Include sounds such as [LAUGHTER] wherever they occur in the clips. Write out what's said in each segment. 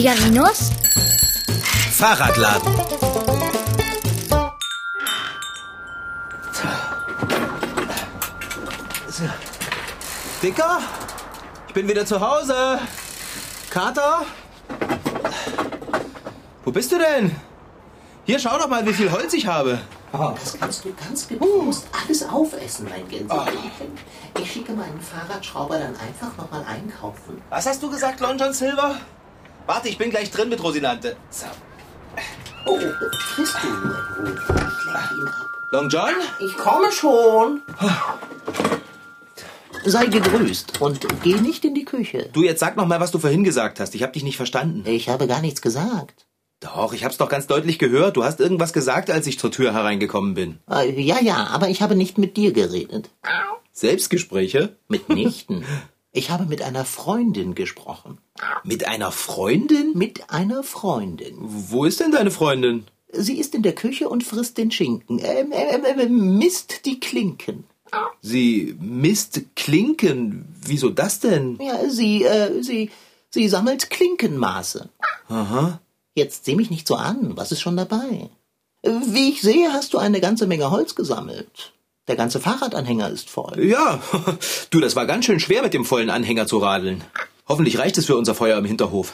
Figarinos Fahrradladen. Dicker? Ich bin wieder zu Hause. Kater? Wo bist du denn? Hier, schau doch mal, wie viel Holz ich habe. Das kannst du ganz getrost alles aufessen, mein Gänseblümchen. Ich schicke meinen Fahrradschrauber dann einfach nochmal einkaufen. Was hast du gesagt, Long John Silver? Warte, ich bin gleich drin mit Rosinante. So. Oh, frisst du nur in Ruhe. Ich lenke ihn ab. Long John? Ich komme schon. Sei gegrüßt und geh nicht in die Küche. Du, jetzt sag noch mal, was du vorhin gesagt hast. Ich habe dich nicht verstanden. Ich habe gar nichts gesagt. Doch, ich hab's doch ganz deutlich gehört. Du hast irgendwas gesagt, als ich zur Tür hereingekommen bin. Äh, Ja, ja, aber ich habe nicht mit dir geredet. Selbstgespräche? Mitnichten. [LAUGHS] Ich habe mit einer Freundin gesprochen. Mit einer Freundin? Mit einer Freundin. Wo ist denn deine Freundin? Sie ist in der Küche und frisst den Schinken. Ähm, ähm, ähm, misst die Klinken. Sie misst Klinken. Wieso das denn? Ja, sie, äh, sie, sie sammelt Klinkenmaße. Aha. Jetzt sieh mich nicht so an. Was ist schon dabei? Äh, Wie ich sehe, hast du eine ganze Menge Holz gesammelt. Der ganze Fahrradanhänger ist voll. Ja, [LAUGHS] du, das war ganz schön schwer mit dem vollen Anhänger zu radeln. Hoffentlich reicht es für unser Feuer im Hinterhof.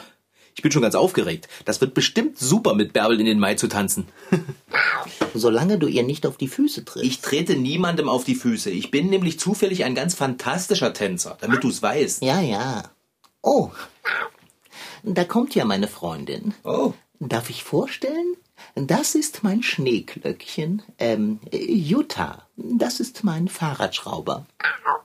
Ich bin schon ganz aufgeregt. Das wird bestimmt super, mit Bärbel in den Mai zu tanzen. [LAUGHS] Solange du ihr nicht auf die Füße trittst. Ich trete niemandem auf die Füße. Ich bin nämlich zufällig ein ganz fantastischer Tänzer, damit du's weißt. Ja, ja. Oh, da kommt ja meine Freundin. Oh. Darf ich vorstellen? Das ist mein Schneeglöckchen. Ähm, Jutta. Das ist mein Fahrradschrauber.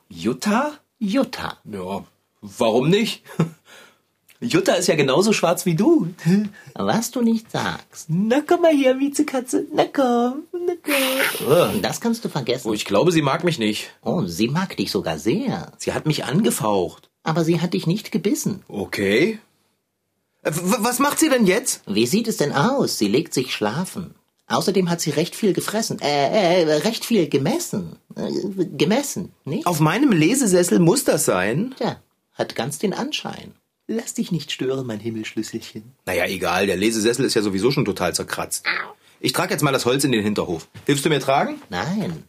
Jutta? Jutta. Ja, warum nicht? [LAUGHS] Jutta ist ja genauso schwarz wie du. [LAUGHS] Was du nicht sagst. Na komm mal her, Miezekatze. Na komm, na komm. Das kannst du vergessen. Oh, ich glaube, sie mag mich nicht. Oh, sie mag dich sogar sehr. Sie hat mich angefaucht. Aber sie hat dich nicht gebissen. Okay. Äh, w- Was macht sie denn jetzt? Wie sieht es denn aus? Sie legt sich schlafen. Außerdem hat sie recht viel gefressen. Äh, äh, recht viel gemessen. Äh, gemessen, nicht? Auf meinem Lesesessel muss das sein. Tja, hat ganz den Anschein. Lass dich nicht stören, mein Himmelschlüsselchen. Naja, egal, der Lesesessel ist ja sowieso schon total zerkratzt. Ich trage jetzt mal das Holz in den Hinterhof. Hilfst du mir tragen? Nein.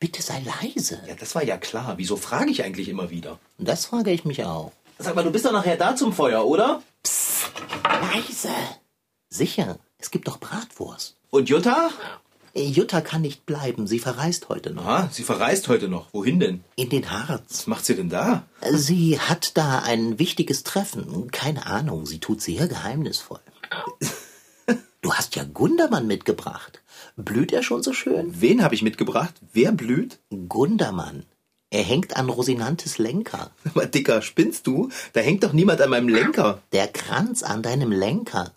Bitte sei leise. Ja, das war ja klar. Wieso frage ich eigentlich immer wieder? Das frage ich mich auch. Sag mal, du bist doch nachher da zum Feuer, oder? Leise. Sicher, es gibt doch Bratwurst. Und Jutta? Jutta kann nicht bleiben, sie verreist heute noch. Aha, sie verreist heute noch. Wohin denn? In den Harz. Was macht sie denn da? Sie hat da ein wichtiges Treffen. Keine Ahnung, sie tut sehr geheimnisvoll. [LAUGHS] Du hast ja Gundermann mitgebracht. Blüht er schon so schön? Wen habe ich mitgebracht? Wer blüht? Gundermann. Er hängt an Rosinantes Lenker. [LAUGHS] Aber Dicker, spinnst du? Da hängt doch niemand an meinem Lenker. Der Kranz an deinem Lenker.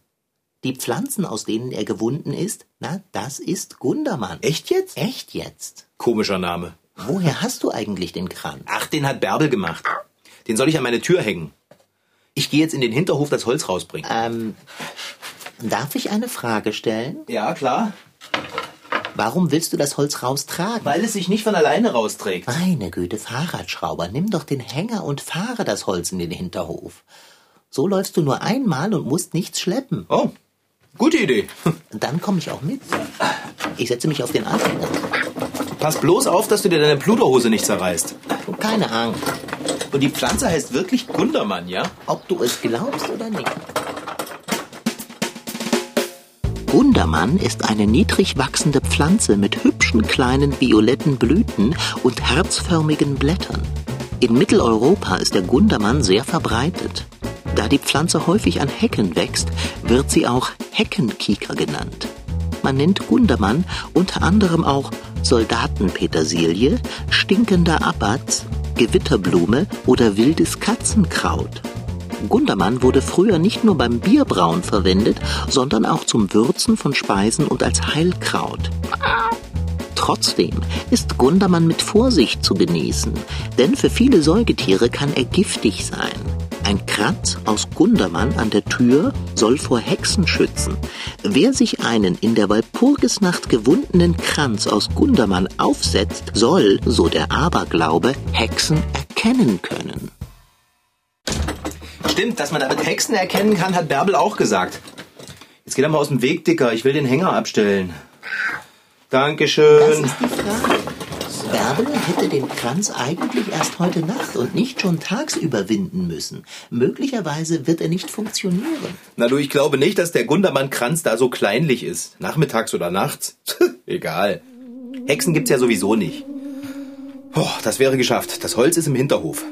Die Pflanzen, aus denen er gewunden ist, na, das ist Gundermann. Echt jetzt? Echt jetzt? Komischer Name. Woher hast du eigentlich den Kranz? Ach, den hat Bärbel gemacht. Den soll ich an meine Tür hängen. Ich gehe jetzt in den Hinterhof das Holz rausbringen. Ähm, darf ich eine Frage stellen? Ja, klar. Warum willst du das Holz raustragen? Weil es sich nicht von alleine rausträgt. Meine Güte, Fahrradschrauber, nimm doch den Hänger und fahre das Holz in den Hinterhof. So läufst du nur einmal und musst nichts schleppen. Oh, gute Idee. [LAUGHS] Dann komme ich auch mit. Ich setze mich auf den Anhänger. Pass bloß auf, dass du dir deine Pluderhose nicht zerreißt. Keine Angst, Und die Pflanze heißt wirklich Gundermann, ja? ob du es glaubst oder nicht. Gundermann ist eine niedrig wachsende Pflanze mit hübschen kleinen violetten Blüten und herzförmigen Blättern. In Mitteleuropa ist der Gundermann sehr verbreitet. Da die Pflanze häufig an Hecken wächst, wird sie auch Heckenkieker genannt. Man nennt Gundermann unter anderem auch Soldatenpetersilie, stinkender Abatz, Gewitterblume oder wildes Katzenkraut. Gundermann wurde früher nicht nur beim Bierbrauen verwendet, sondern auch zum Würzen von Speisen und als Heilkraut. Trotzdem ist Gundermann mit Vorsicht zu genießen, denn für viele Säugetiere kann er giftig sein. Ein Kranz aus Gundermann an der Tür soll vor Hexen schützen. Wer sich einen in der Walpurgisnacht gewundenen Kranz aus Gundermann aufsetzt, soll, so der Aberglaube, Hexen erkennen können. Stimmt, dass man damit Hexen erkennen kann, hat Bärbel auch gesagt. Jetzt geh doch mal aus dem Weg, Dicker. Ich will den Hänger abstellen. Dankeschön. Das ist die Frage. Bärbel hätte den Kranz eigentlich erst heute Nacht und nicht schon tagsüber winden müssen. Möglicherweise wird er nicht funktionieren. Na du, ich glaube nicht, dass der Gundermann-Kranz da so kleinlich ist. Nachmittags oder nachts. [LAUGHS] Egal. Hexen gibt's ja sowieso nicht. Oh, das wäre geschafft. Das Holz ist im Hinterhof.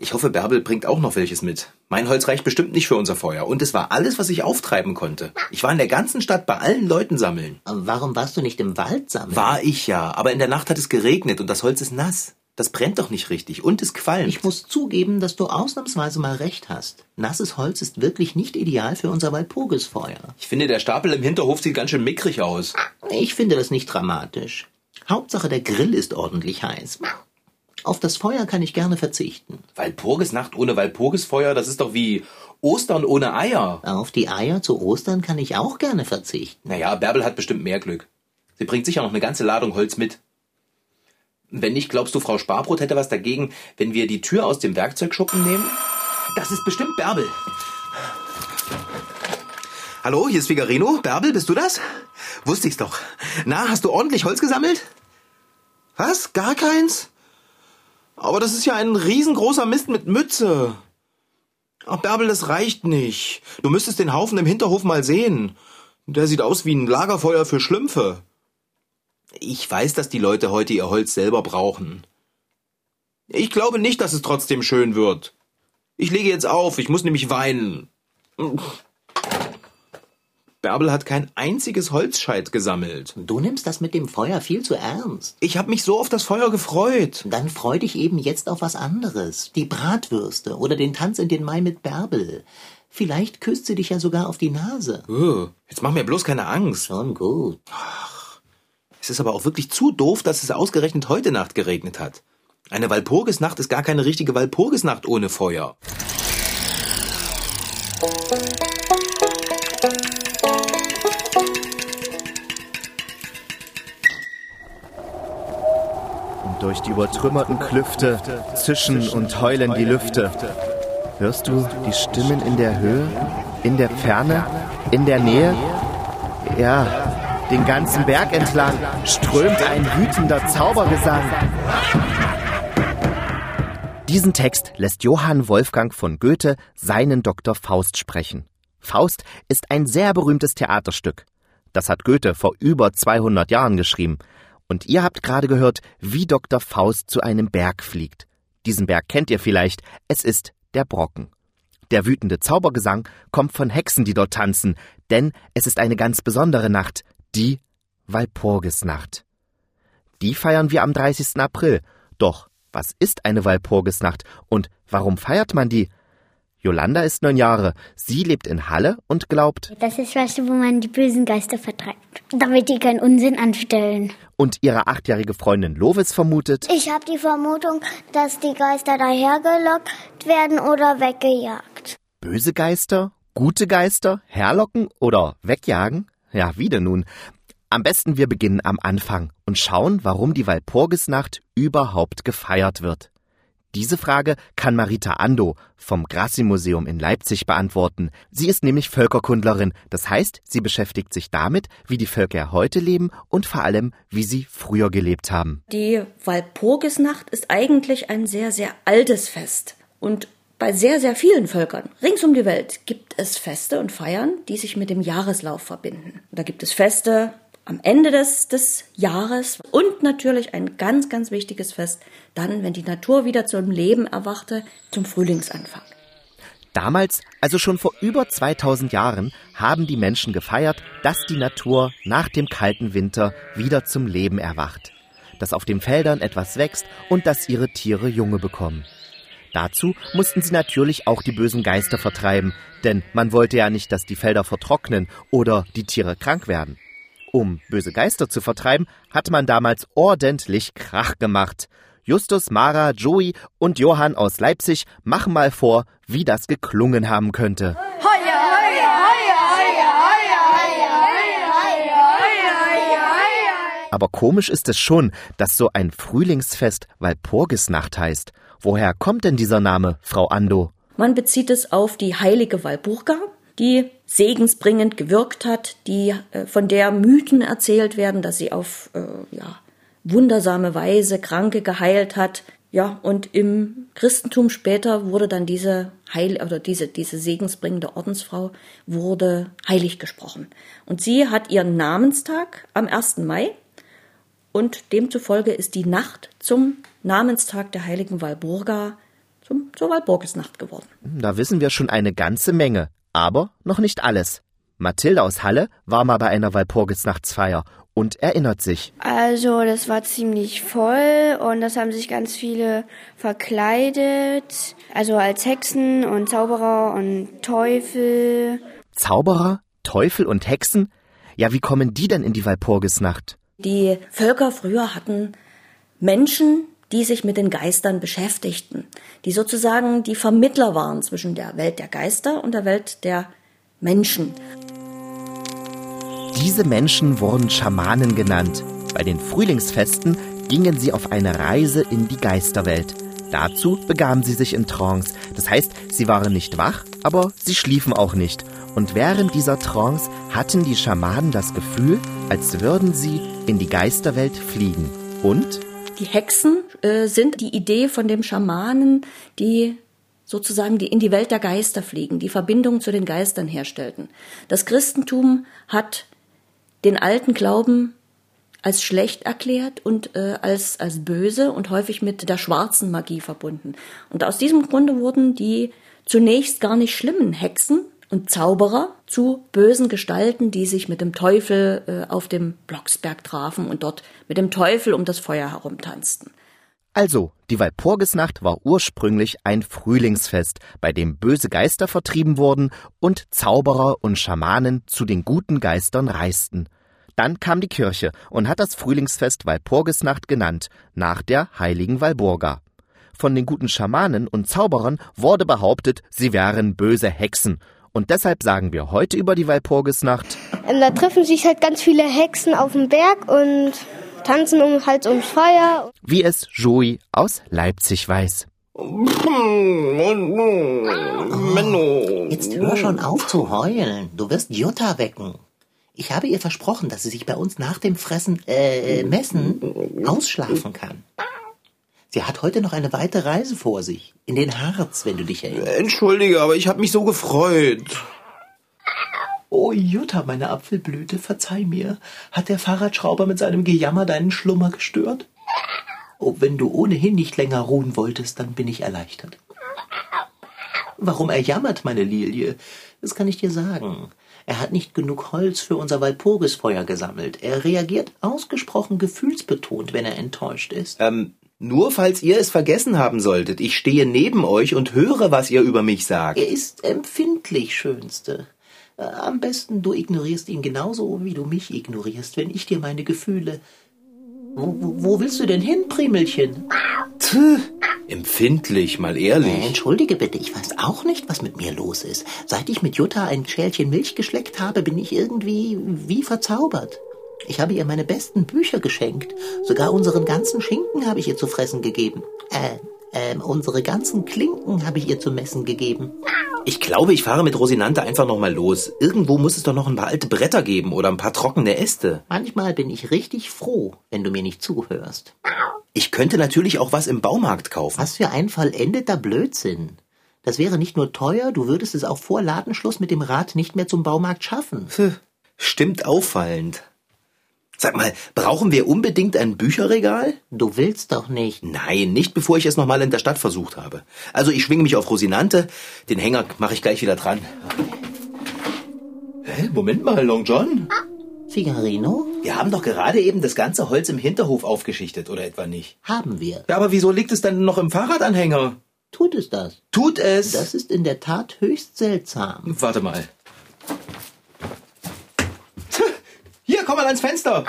Ich hoffe, Bärbel bringt auch noch welches mit. Mein Holz reicht bestimmt nicht für unser Feuer. Und es war alles, was ich auftreiben konnte. Ich war in der ganzen Stadt bei allen Leuten sammeln. Warum warst du nicht im Wald sammeln? War ich ja, aber in der Nacht hat es geregnet und das Holz ist nass. Das brennt doch nicht richtig und es qualmt. Ich muss zugeben, dass du ausnahmsweise mal recht hast. Nasses Holz ist wirklich nicht ideal für unser Walpurgisfeuer. Ich finde, der Stapel im Hinterhof sieht ganz schön mickrig aus. Ich finde das nicht dramatisch. Hauptsache, der Grill ist ordentlich heiß. Auf das Feuer kann ich gerne verzichten. Walpurgisnacht ohne Walpurgisfeuer, das ist doch wie Ostern ohne Eier. Auf die Eier zu Ostern kann ich auch gerne verzichten. Naja, Bärbel hat bestimmt mehr Glück. Sie bringt sicher noch eine ganze Ladung Holz mit. Wenn nicht, glaubst du, Frau Sparbrot hätte was dagegen, wenn wir die Tür aus dem Werkzeugschuppen nehmen? Das ist bestimmt Bärbel. Hallo, hier ist Figarino. Bärbel, bist du das? Wusste ich's doch. Na, hast du ordentlich Holz gesammelt? Was? Gar keins? Aber das ist ja ein riesengroßer Mist mit Mütze. Ach, Bärbel, das reicht nicht. Du müsstest den Haufen im Hinterhof mal sehen. Der sieht aus wie ein Lagerfeuer für Schlümpfe. Ich weiß, dass die Leute heute ihr Holz selber brauchen. Ich glaube nicht, dass es trotzdem schön wird. Ich lege jetzt auf, ich muss nämlich weinen. Bärbel hat kein einziges Holzscheit gesammelt. Du nimmst das mit dem Feuer viel zu ernst. Ich habe mich so auf das Feuer gefreut. Dann freu dich eben jetzt auf was anderes. Die Bratwürste oder den Tanz in den Mai mit Bärbel. Vielleicht küsst sie dich ja sogar auf die Nase. Jetzt mach mir bloß keine Angst. Schon gut. Es ist aber auch wirklich zu doof, dass es ausgerechnet heute Nacht geregnet hat. Eine Walpurgisnacht ist gar keine richtige Walpurgisnacht ohne Feuer. Durch die übertrümmerten Klüfte zischen und heulen die Lüfte. Hörst du die Stimmen in der Höhe, in der Ferne, in der Nähe? Ja, den ganzen Berg entlang strömt ein wütender Zaubergesang. Diesen Text lässt Johann Wolfgang von Goethe seinen Dr. Faust sprechen. Faust ist ein sehr berühmtes Theaterstück. Das hat Goethe vor über 200 Jahren geschrieben. Und ihr habt gerade gehört, wie Dr. Faust zu einem Berg fliegt. Diesen Berg kennt ihr vielleicht. Es ist der Brocken. Der wütende Zaubergesang kommt von Hexen, die dort tanzen, denn es ist eine ganz besondere Nacht, die Walpurgisnacht. Die feiern wir am 30. April. Doch was ist eine Walpurgisnacht und warum feiert man die? Jolanda ist neun Jahre. Sie lebt in Halle und glaubt. Das ist was, wo man die bösen Geister vertreibt, damit die keinen Unsinn anstellen. Und ihre achtjährige Freundin Lovis vermutet. Ich habe die Vermutung, dass die Geister dahergelockt werden oder weggejagt. Böse Geister? Gute Geister? Herlocken oder wegjagen? Ja, wie denn nun? Am besten wir beginnen am Anfang und schauen, warum die Walpurgisnacht überhaupt gefeiert wird. Diese Frage kann Marita Ando vom Grassi-Museum in Leipzig beantworten. Sie ist nämlich Völkerkundlerin, das heißt, sie beschäftigt sich damit, wie die Völker heute leben und vor allem, wie sie früher gelebt haben. Die Walpurgisnacht ist eigentlich ein sehr, sehr altes Fest. Und bei sehr, sehr vielen Völkern rings um die Welt gibt es Feste und Feiern, die sich mit dem Jahreslauf verbinden. Da gibt es Feste am Ende des, des Jahres und natürlich ein ganz, ganz wichtiges Fest dann, wenn die Natur wieder zum Leben erwachte, zum Frühlingsanfang. Damals, also schon vor über 2000 Jahren, haben die Menschen gefeiert, dass die Natur nach dem kalten Winter wieder zum Leben erwacht, dass auf den Feldern etwas wächst und dass ihre Tiere Junge bekommen. Dazu mussten sie natürlich auch die bösen Geister vertreiben, denn man wollte ja nicht, dass die Felder vertrocknen oder die Tiere krank werden. Um böse Geister zu vertreiben, hat man damals ordentlich Krach gemacht. Justus, Mara, Joey und Johann aus Leipzig machen mal vor, wie das geklungen haben könnte. Aber komisch ist es schon, dass so ein Frühlingsfest Walpurgisnacht heißt. Woher kommt denn dieser Name, Frau Ando? Man bezieht es auf die heilige Walburga, die segensbringend gewirkt hat, die äh, von der Mythen erzählt werden, dass sie auf äh, ja, wundersame Weise Kranke geheilt hat. Ja, und im Christentum später wurde dann diese Heil oder diese diese segensbringende Ordensfrau wurde heilig gesprochen. Und sie hat ihren Namenstag am 1. Mai und demzufolge ist die Nacht zum Namenstag der heiligen Walburga zum, zur Walburgisnacht geworden. Da wissen wir schon eine ganze Menge, aber noch nicht alles. Mathilde aus Halle war mal bei einer Walpurgisnachtsfeier und erinnert sich. Also, das war ziemlich voll und das haben sich ganz viele verkleidet. Also als Hexen und Zauberer und Teufel. Zauberer, Teufel und Hexen? Ja, wie kommen die denn in die Walpurgisnacht? Die Völker früher hatten Menschen, die sich mit den Geistern beschäftigten, die sozusagen die Vermittler waren zwischen der Welt der Geister und der Welt der Menschen. Diese Menschen wurden Schamanen genannt. Bei den Frühlingsfesten gingen sie auf eine Reise in die Geisterwelt. Dazu begaben sie sich in Trance. Das heißt, sie waren nicht wach, aber sie schliefen auch nicht. Und während dieser Trance hatten die Schamanen das Gefühl, als würden sie in die Geisterwelt fliegen. Und? Die Hexen äh, sind die Idee von dem Schamanen, die sozusagen die in die Welt der Geister fliegen, die Verbindung zu den Geistern herstellten. Das Christentum hat den alten Glauben als schlecht erklärt und äh, als, als böse und häufig mit der schwarzen Magie verbunden. Und aus diesem Grunde wurden die zunächst gar nicht schlimmen Hexen und Zauberer zu bösen Gestalten, die sich mit dem Teufel äh, auf dem Blocksberg trafen und dort mit dem Teufel um das Feuer herumtanzten. Also, die Walpurgisnacht war ursprünglich ein Frühlingsfest, bei dem böse Geister vertrieben wurden und Zauberer und Schamanen zu den guten Geistern reisten. Dann kam die Kirche und hat das Frühlingsfest Walpurgisnacht genannt, nach der heiligen Walburga. Von den guten Schamanen und Zauberern wurde behauptet, sie wären böse Hexen. Und deshalb sagen wir heute über die Walpurgisnacht. Da treffen sich halt ganz viele Hexen auf dem Berg und tanzen um halt ums Feuer. Wie es Joey aus Leipzig weiß. Jetzt hör schon auf zu heulen. Du wirst Jutta wecken. Ich habe ihr versprochen, dass sie sich bei uns nach dem Fressen, äh, Messen ausschlafen kann. Sie hat heute noch eine weite Reise vor sich. In den Harz, wenn du dich erinnerst. Entschuldige, aber ich habe mich so gefreut. Oh, Jutta, meine Apfelblüte, verzeih mir. Hat der Fahrradschrauber mit seinem Gejammer deinen Schlummer gestört? Oh, wenn du ohnehin nicht länger ruhen wolltest, dann bin ich erleichtert. Warum er jammert, meine Lilie? Das kann ich dir sagen. Er hat nicht genug Holz für unser Walpurgisfeuer gesammelt. Er reagiert ausgesprochen gefühlsbetont, wenn er enttäuscht ist. Ähm, nur falls ihr es vergessen haben solltet, ich stehe neben euch und höre, was ihr über mich sagt. Er ist empfindlich, Schönste. Äh, Am besten du ignorierst ihn genauso, wie du mich ignorierst, wenn ich dir meine Gefühle. Wo, wo, willst du denn hin, Primelchen? Tch, empfindlich, mal Äh, ehrlich. Entschuldige bitte, ich weiß auch nicht, was mit mir los ist. Seit ich mit Jutta ein Schälchen Milch geschleckt habe, bin ich irgendwie wie verzaubert. Ich habe ihr meine besten Bücher geschenkt. Sogar unseren ganzen Schinken habe ich ihr zu fressen gegeben. Äh, ähm, unsere ganzen Klinken habe ich ihr zu messen gegeben. Ich glaube, ich fahre mit Rosinante einfach noch mal los. Irgendwo muss es doch noch ein paar alte Bretter geben oder ein paar trockene Äste. Manchmal bin ich richtig froh, wenn du mir nicht zuhörst. Ich könnte natürlich auch was im Baumarkt kaufen. Was für ein vollendeter Blödsinn. Das wäre nicht nur teuer, du würdest es auch vor Ladenschluss mit dem Rad nicht mehr zum Baumarkt schaffen. Pff, Stimmt auffallend. Sag mal, brauchen wir unbedingt ein Bücherregal? Du willst doch nicht. Nein, nicht bevor ich es noch mal in der Stadt versucht habe. Also ich schwinge mich auf Rosinante, den Hänger mache ich gleich wieder dran. Hä, Moment mal, Long John. Figarino? Wir haben doch gerade eben das ganze Holz im Hinterhof aufgeschichtet, oder etwa nicht? Haben wir. Ja, aber wieso liegt es denn noch im Fahrradanhänger? Tut es das? Tut es. Das ist in der Tat höchst seltsam. Warte mal. Tch, Hier, komm mal ans Fenster.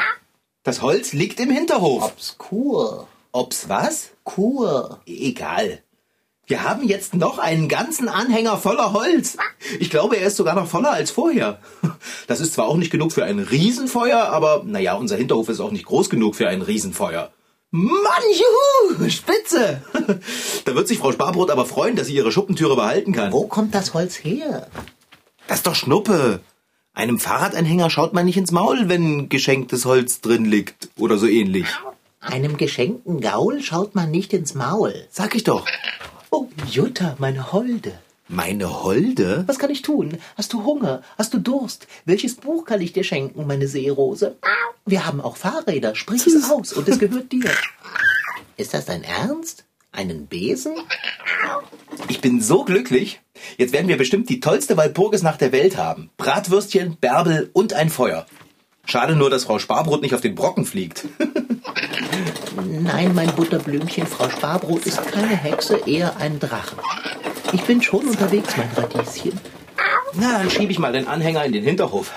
Das Holz liegt im Hinterhof. Obskur. Ob's was? Kur. Egal. Wir haben jetzt noch einen ganzen Anhänger voller Holz. Ich glaube, er ist sogar noch voller als vorher. Das ist zwar auch nicht genug für ein Riesenfeuer, aber naja, unser Hinterhof ist auch nicht groß genug für ein Riesenfeuer. Mann, juhu, spitze. Da wird sich Frau Sparbrot aber freuen, dass sie ihre Schuppentüre behalten kann. Wo kommt das Holz her? Das ist doch Schnuppe. Einem Fahrradanhänger schaut man nicht ins Maul, wenn geschenktes Holz drin liegt oder so ähnlich. Einem geschenkten Gaul schaut man nicht ins Maul. Sag ich doch. Oh, Jutta, meine Holde. Meine Holde? Was kann ich tun? Hast du Hunger? Hast du Durst? Welches Buch kann ich dir schenken, meine Seerose? Wir haben auch Fahrräder. Sprich es aus und es gehört dir. Ist das dein Ernst? Einen Besen? Ich bin so glücklich. Jetzt werden wir bestimmt die tollste Walpurgisnacht der Welt haben. Bratwürstchen, Bärbel und ein Feuer. Schade nur, dass Frau Sparbrot nicht auf den Brocken fliegt. [LAUGHS] Nein, mein Butterblümchen, Frau Sparbrot ist keine Hexe, eher ein Drache. Ich bin schon unterwegs, mein Radieschen. Na, dann schiebe ich mal den Anhänger in den Hinterhof.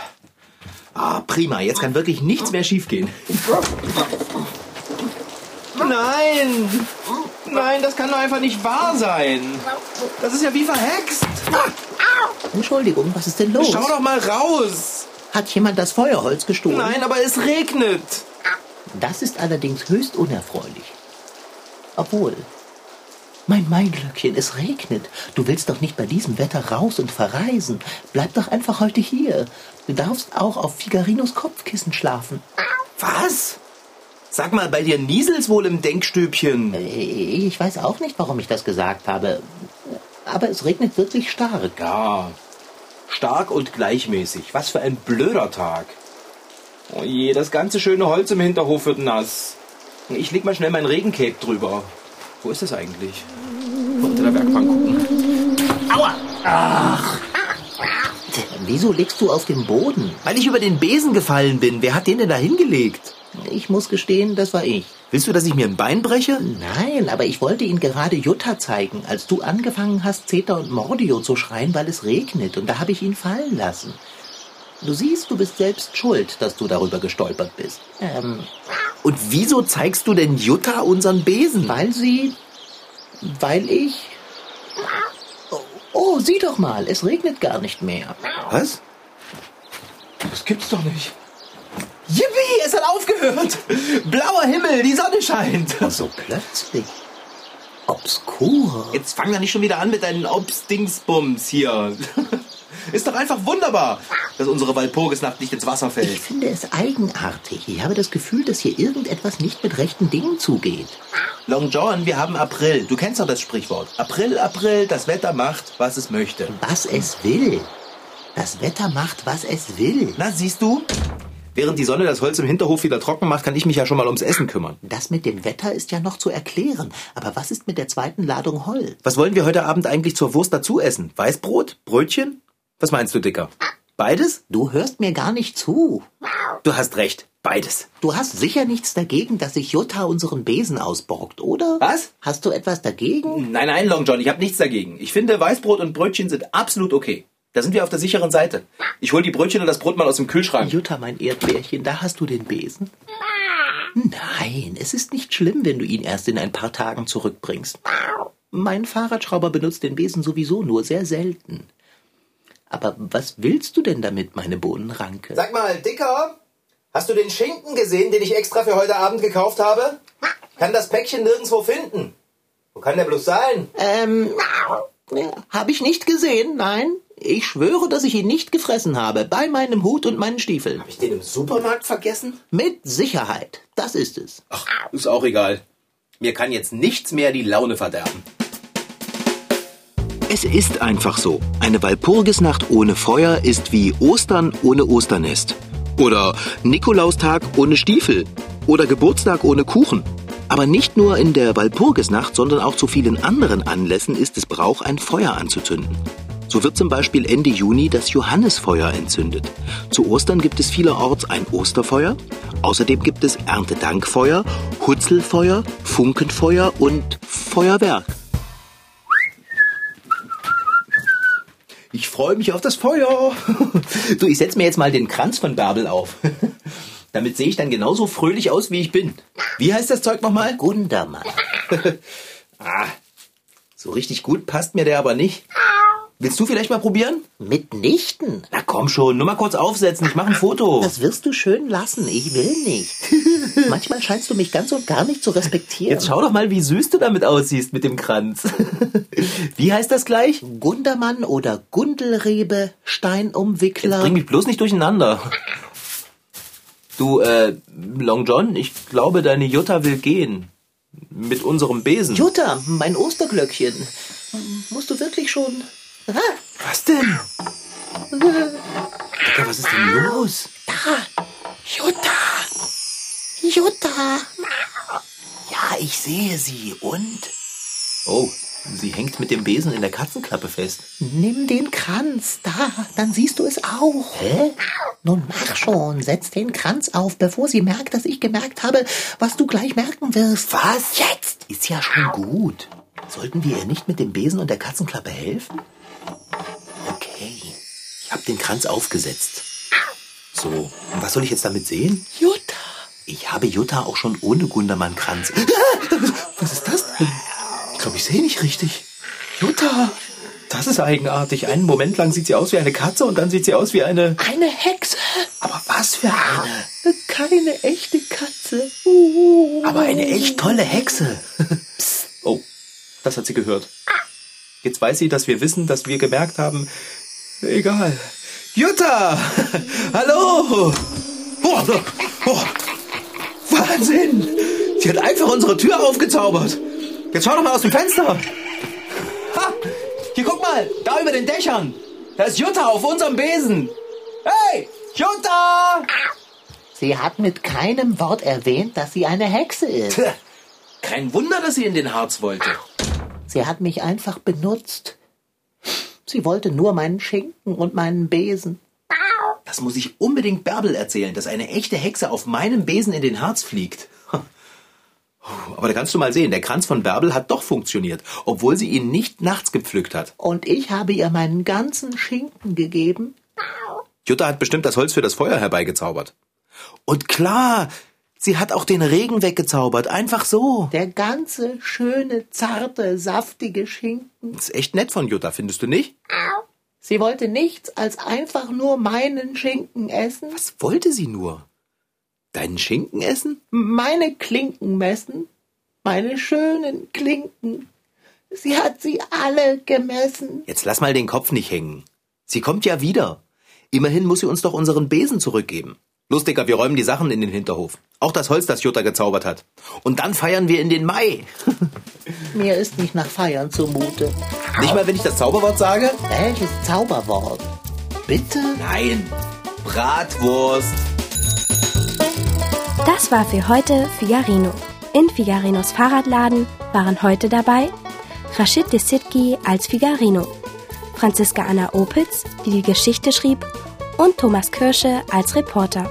Ah, prima. Jetzt kann wirklich nichts mehr schiefgehen. Nein! Nein, das kann doch einfach nicht wahr sein. Das ist ja wie verhext. Entschuldigung, was ist denn los? Schau doch mal raus. Hat jemand das Feuerholz gestohlen? Nein, aber es regnet. Das ist allerdings höchst unerfreulich. Obwohl. Mein Maiglöckchen, es regnet. Du willst doch nicht bei diesem Wetter raus und verreisen. Bleib doch einfach heute hier. Du darfst auch auf Figarinos Kopfkissen schlafen. Was? Sag mal, bei dir nieselt's wohl im Denkstübchen. Äh, Ich weiß auch nicht, warum ich das gesagt habe. Aber es regnet wirklich stark. Ja, stark und gleichmäßig. Was für ein blöder Tag. Oh je, das ganze schöne Holz im Hinterhof wird nass. Ich leg mal schnell mein Regencape drüber. Wo ist das eigentlich? Unter der Werkbank gucken. Wieso legst du auf den Boden? Weil ich über den Besen gefallen bin. Wer hat den denn da hingelegt? Ich muss gestehen, das war ich. Willst du, dass ich mir ein Bein breche? Nein, aber ich wollte ihn gerade Jutta zeigen, als du angefangen hast, Zeta und Mordio zu schreien, weil es regnet. Und da habe ich ihn fallen lassen. Du siehst, du bist selbst schuld, dass du darüber gestolpert bist. Ähm, Und wieso zeigst du denn Jutta unseren Besen? weil sie... Weil ich... Oh, oh, sieh doch mal, es regnet gar nicht mehr. Was? Das gibt's doch nicht. Yippie, es hat aufgehört. Blauer Himmel, die Sonne scheint. So plötzlich. Obskur. Jetzt fang doch nicht schon wieder an mit deinen Obst-Dingsbums hier. [LAUGHS] Ist doch einfach wunderbar, dass unsere Walpurgisnacht nicht ins Wasser Ich fällt. finde es eigenartig. Ich habe das Gefühl, dass hier irgendetwas nicht mit rechten Dingen zugeht. Long John, wir haben April. Du kennst doch das Sprichwort. April, April, das Wetter macht, was es möchte. Was es will. Das Wetter macht, was es will. Na, siehst du? Während die Sonne das Holz im Hinterhof wieder trocken macht, kann ich mich ja schon mal ums Essen kümmern. Das mit dem Wetter ist ja noch zu erklären. Aber was ist mit der zweiten Ladung Holz? Was wollen wir heute Abend eigentlich zur Wurst dazu essen? Weißbrot? Brötchen? Was meinst du, Dicker? Beides? Du hörst mir gar nicht zu. Du hast recht. Beides. Du hast sicher nichts dagegen, dass sich Jutta unseren Besen ausborgt, oder? Was? Hast du etwas dagegen? Nein, nein, Long John, ich habe nichts dagegen. Ich finde, Weißbrot und Brötchen sind absolut okay. Da sind wir auf der sicheren Seite. Ich hol die Brötchen und das Brot mal aus dem Kühlschrank. Jutta, mein Erdbärchen, da hast du den Besen. Nein, es ist nicht schlimm, wenn du ihn erst in ein paar Tagen zurückbringst. Mein Fahrradschrauber benutzt den Besen sowieso nur sehr selten. Aber was willst du denn damit, meine Bohnenranke? Sag mal, Dicker, hast du den Schinken gesehen, den ich extra für heute Abend gekauft habe? Kann das Päckchen nirgendwo finden. Wo kann der bloß sein? Ähm, habe ich nicht gesehen, nein. Ich schwöre, dass ich ihn nicht gefressen habe, bei meinem Hut und meinen Stiefeln. Hab ich den im Supermarkt vergessen? Mit Sicherheit. Das ist es. Ach, ist auch egal. Mir kann jetzt nichts mehr die Laune verderben. Es ist einfach so. Eine Walpurgisnacht ohne Feuer ist wie Ostern ohne Osternest. Oder Nikolaustag ohne Stiefel. Oder Geburtstag ohne Kuchen. Aber nicht nur in der Walpurgisnacht, sondern auch zu vielen anderen Anlässen ist es Brauch, ein Feuer anzuzünden. So wird zum Beispiel Ende Juni das Johannisfeuer entzündet. Zu Ostern gibt es vielerorts ein Osterfeuer. Außerdem gibt es Erntedankfeuer, Hutzelfeuer, Funkenfeuer und Feuerwerk. Ich freue mich auf das Feuer. [LAUGHS] Du, ich setz mir jetzt mal den Kranz von Bärbel auf. [LAUGHS] Damit sehe ich dann genauso fröhlich aus, wie ich bin. Wie heißt das Zeug nochmal? Gundermann. [LAUGHS] Ah, so richtig gut passt mir der aber nicht. Willst du vielleicht mal probieren? Mitnichten. Na komm schon, nur mal kurz aufsetzen. Ich mache ein Foto. [LAUGHS] Das wirst du schön lassen. Ich will nicht. [LAUGHS] Manchmal scheinst du mich ganz und gar nicht zu respektieren. Jetzt schau doch mal, wie süß du damit aussiehst mit dem Kranz. [LAUGHS] wie heißt das gleich? Gundermann oder Gundelrebe, Steinumwickler. Jetzt bring mich bloß nicht durcheinander. Du, äh, Long John, ich glaube, deine Jutta will gehen. Mit unserem Besen. Jutta, mein Osterglöckchen. Musst du wirklich schon... Was denn? Digga, was ist denn los? da. Jutta. Jutta. Ja, ich sehe sie. Und? Oh, sie hängt mit dem Besen in der Katzenklappe fest. Nimm den Kranz, da, dann siehst du es auch. Hä? Nun mach schon, setz den Kranz auf, bevor sie merkt, dass ich gemerkt habe, was du gleich merken wirst. Was? Jetzt! Ist ja schon gut. Sollten wir ihr nicht mit dem Besen und der Katzenklappe helfen? Okay. Ich habe den Kranz aufgesetzt. So, und was soll ich jetzt damit sehen? Jutta! Ich habe Jutta auch schon ohne Gundermann-Kranz. Ah, Was ist das denn? Ich glaube, ich sehe nicht richtig. Jutta! Das ist eigenartig. Einen Moment lang sieht sie aus wie eine Katze und dann sieht sie aus wie eine... Eine Hexe! Aber was für eine? Keine echte Katze. Aber eine echt tolle Hexe. [LAUGHS] Psst. Oh, das hat sie gehört. Jetzt weiß sie, dass wir wissen, dass wir gemerkt haben. Egal. Jutta! [LAUGHS] Hallo! Oh, oh. Wahnsinn! Sie hat einfach unsere Tür aufgezaubert. Jetzt schau doch mal aus dem Fenster. Ha! Hier guck mal, da über den Dächern. Da ist Jutta auf unserem Besen. Hey, Jutta! Sie hat mit keinem Wort erwähnt, dass sie eine Hexe ist. Kein Wunder, dass sie in den Harz wollte. Sie hat mich einfach benutzt. Sie wollte nur meinen Schinken und meinen Besen. Das muss ich unbedingt Bärbel erzählen, dass eine echte Hexe auf meinem Besen in den Harz fliegt. Aber da kannst du mal sehen, der Kranz von Bärbel hat doch funktioniert, obwohl sie ihn nicht nachts gepflückt hat. Und ich habe ihr meinen ganzen Schinken gegeben. Jutta hat bestimmt das Holz für das Feuer herbeigezaubert. Und klar, sie hat auch den Regen weggezaubert, einfach so. Der ganze schöne, zarte, saftige Schinken. Das ist echt nett von Jutta, findest du nicht? Sie wollte nichts als einfach nur meinen Schinken essen, Was wollte sie nur? Deinen Schinken essen? meine Klinken messen, meine schönen Klinken. Sie hat sie alle gemessen. Jetzt lass mal den Kopf nicht hängen. Sie kommt ja wieder. Immerhin muss sie uns doch unseren Besen zurückgeben. Los, Dicker, wir räumen die Sachen in den Hinterhof. Auch das Holz, das Jutta gezaubert hat. Und dann feiern wir in den Mai. [LAUGHS] Mir ist nicht nach Feiern zumute. Nicht mal, wenn ich das Zauberwort sage? Welches Zauberwort? Bitte? Nein. Bratwurst. Das war für heute Figarino. In Figarinos Fahrradladen waren heute dabei Rashid Desitki als Figarino, Franziska Anna Opitz, die die Geschichte schrieb, und Thomas Kirsche als Reporter.